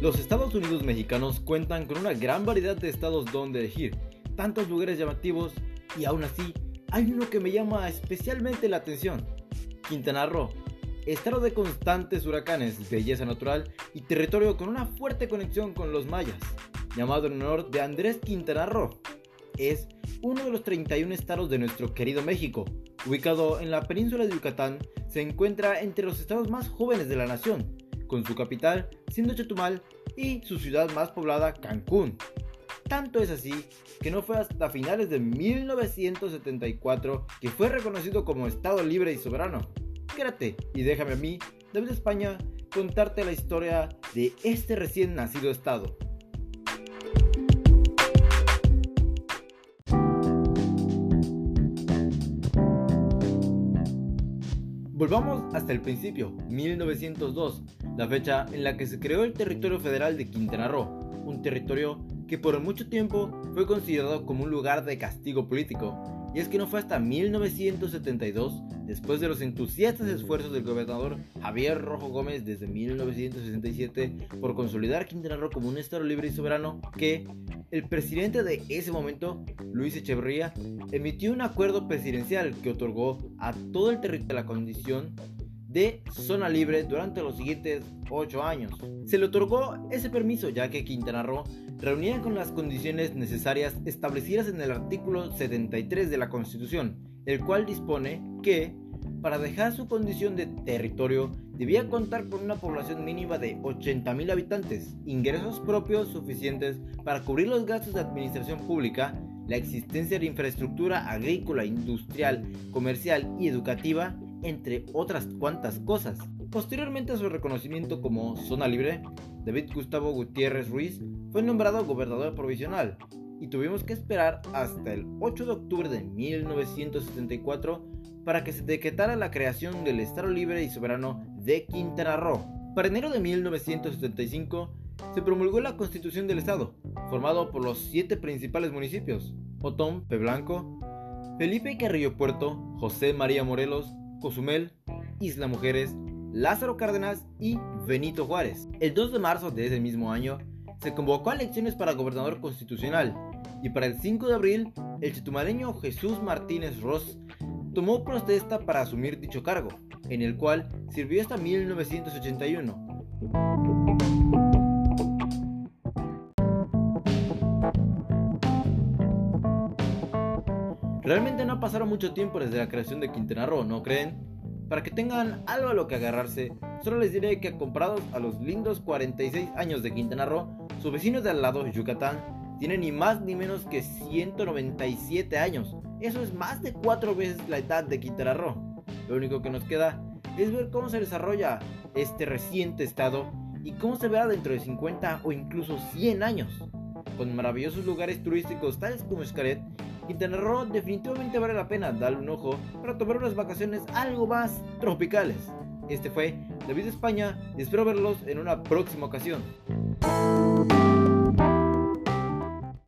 Los Estados Unidos mexicanos cuentan con una gran variedad de estados donde elegir, tantos lugares llamativos y aún así hay uno que me llama especialmente la atención, Quintana Roo, estado de constantes huracanes, belleza natural y territorio con una fuerte conexión con los mayas, llamado en honor de Andrés Quintana Roo. Es uno de los 31 estados de nuestro querido México, ubicado en la península de Yucatán, se encuentra entre los estados más jóvenes de la nación, con su capital siendo Chetumal y su ciudad más poblada Cancún. Tanto es así que no fue hasta finales de 1974 que fue reconocido como Estado libre y soberano. Quédate y déjame a mí, David España, contarte la historia de este recién nacido Estado. Volvamos hasta el principio, 1902, la fecha en la que se creó el territorio federal de Quintana Roo, un territorio que por mucho tiempo fue considerado como un lugar de castigo político, y es que no fue hasta 1972, después de los entusiastas esfuerzos del gobernador Javier Rojo Gómez desde 1967 por consolidar Quintana Roo como un estado libre y soberano, que el presidente de ese momento, Luis Echeverría, emitió un acuerdo presidencial que otorgó a todo el territorio la condición de zona libre durante los siguientes 8 años. Se le otorgó ese permiso ya que Quintana Roo reunía con las condiciones necesarias establecidas en el artículo 73 de la Constitución, el cual dispone que para dejar su condición de territorio debía contar con una población mínima de 80.000 habitantes, ingresos propios suficientes para cubrir los gastos de administración pública, la existencia de infraestructura agrícola, industrial, comercial y educativa, entre otras cuantas cosas. Posteriormente a su reconocimiento como zona libre, David Gustavo Gutiérrez Ruiz fue nombrado gobernador provisional y tuvimos que esperar hasta el 8 de octubre de 1974 para que se decretara la creación del Estado Libre y Soberano de Quintana Roo. Para enero de 1975 se promulgó la Constitución del Estado, formado por los siete principales municipios: Otón, Peblanco, Felipe Carrillo Puerto, José María Morelos, Cozumel, Isla Mujeres, Lázaro Cárdenas y Benito Juárez. El 2 de marzo de ese mismo año se convocó a elecciones para gobernador constitucional y para el 5 de abril el chetumaleño Jesús Martínez Ross tomó protesta para asumir dicho cargo, en el cual sirvió hasta 1981. Realmente no pasaron mucho tiempo desde la creación de Quintana Roo, ¿no creen? Para que tengan algo a lo que agarrarse, solo les diré que comparados a los lindos 46 años de Quintana Roo, sus vecinos de al lado, Yucatán, tienen ni más ni menos que 197 años. Eso es más de 4 veces la edad de Quintana Roo. Lo único que nos queda es ver cómo se desarrolla este reciente estado y cómo se verá dentro de 50 o incluso 100 años. Con maravillosos lugares turísticos tales como Xcaret Quintana Roo definitivamente vale la pena darle un ojo para tomar unas vacaciones algo más tropicales. Este fue David España y espero verlos en una próxima ocasión.